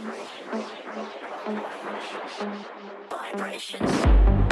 Vibrations. Vibrations.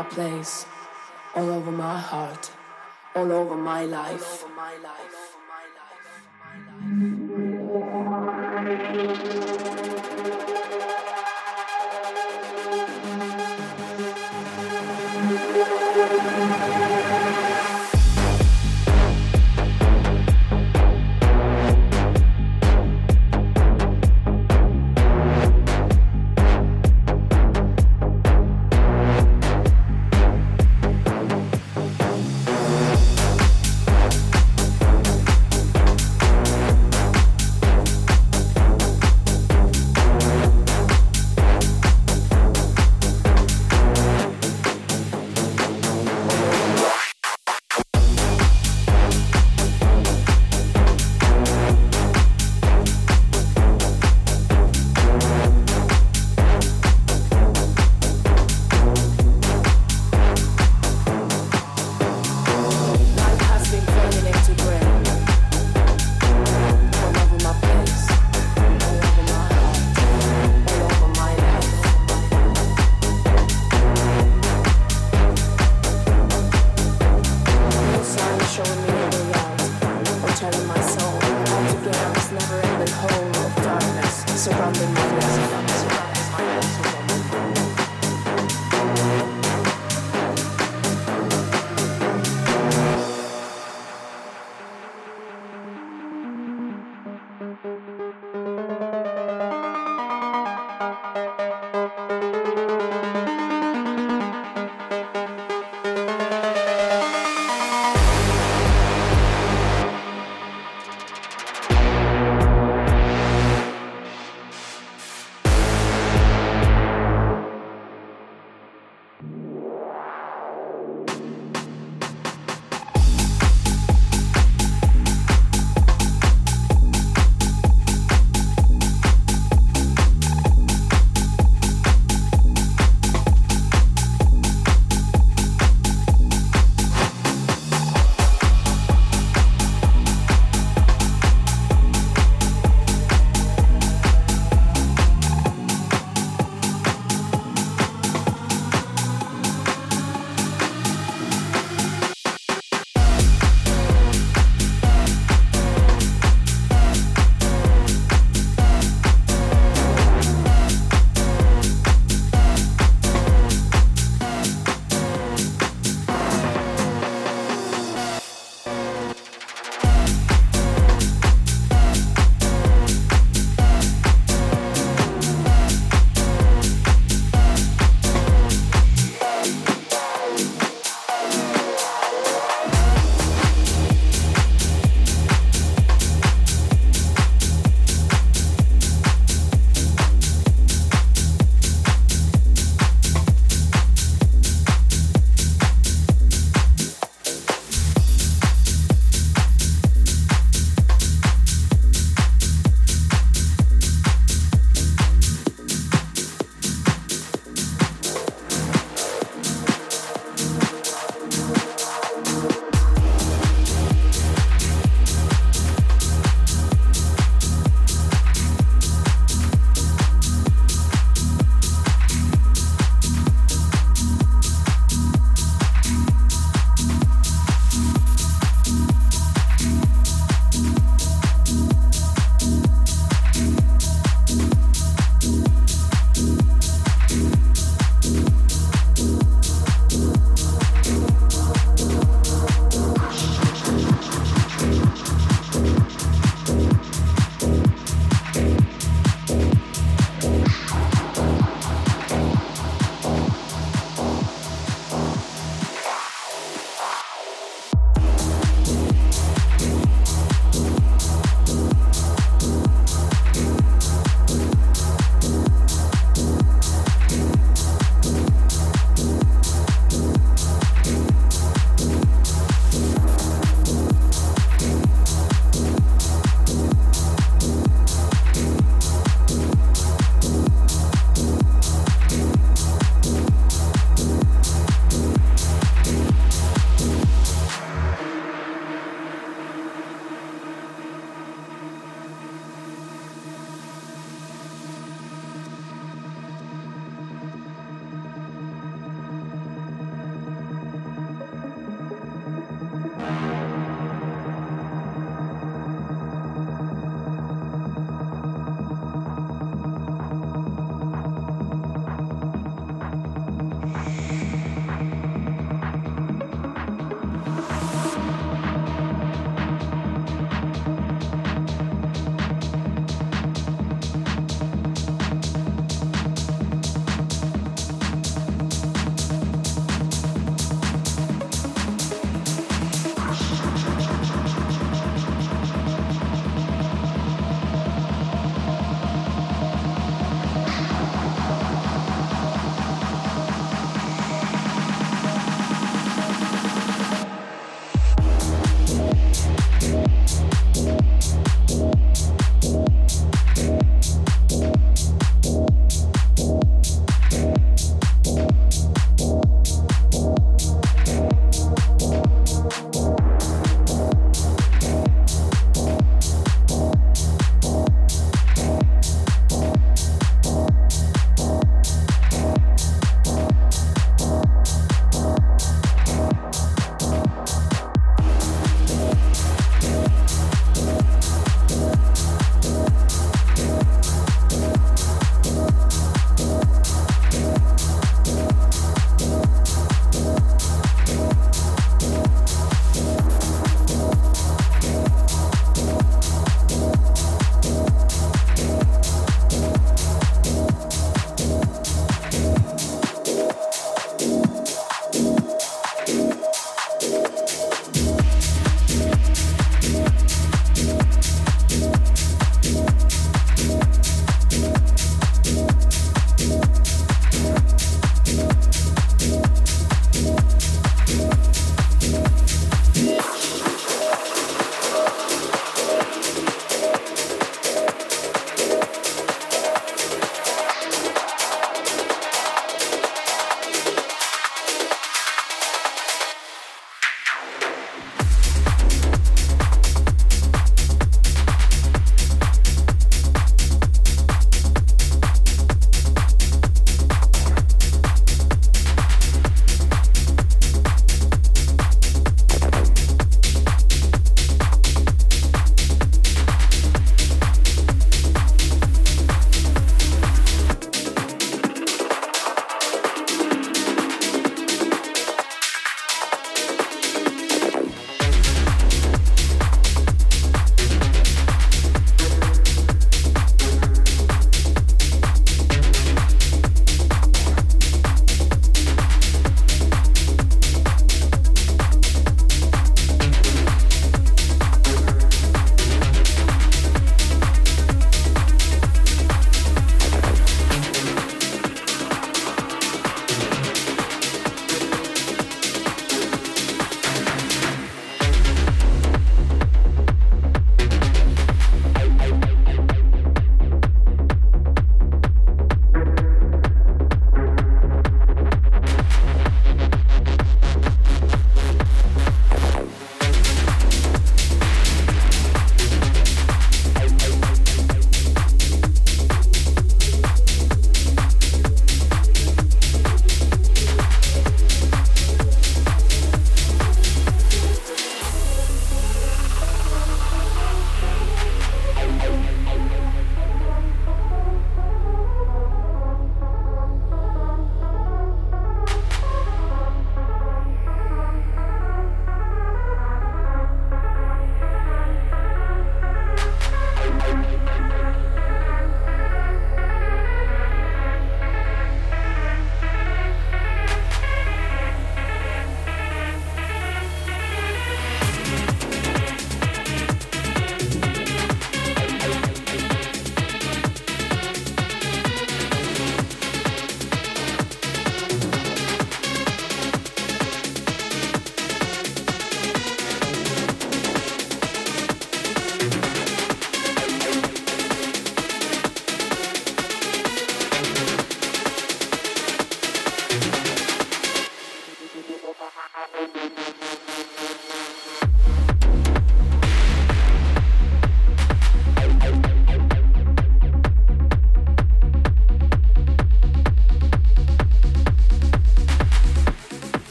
my place, all over my heart, all over my life.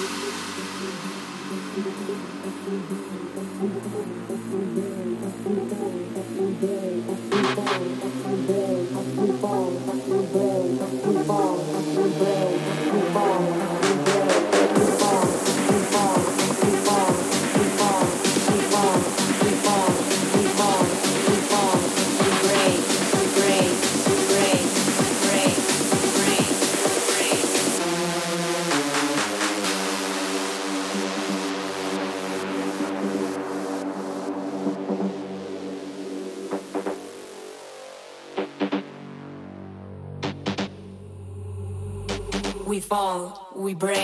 Ball, ball, ball, ball, ball, we break.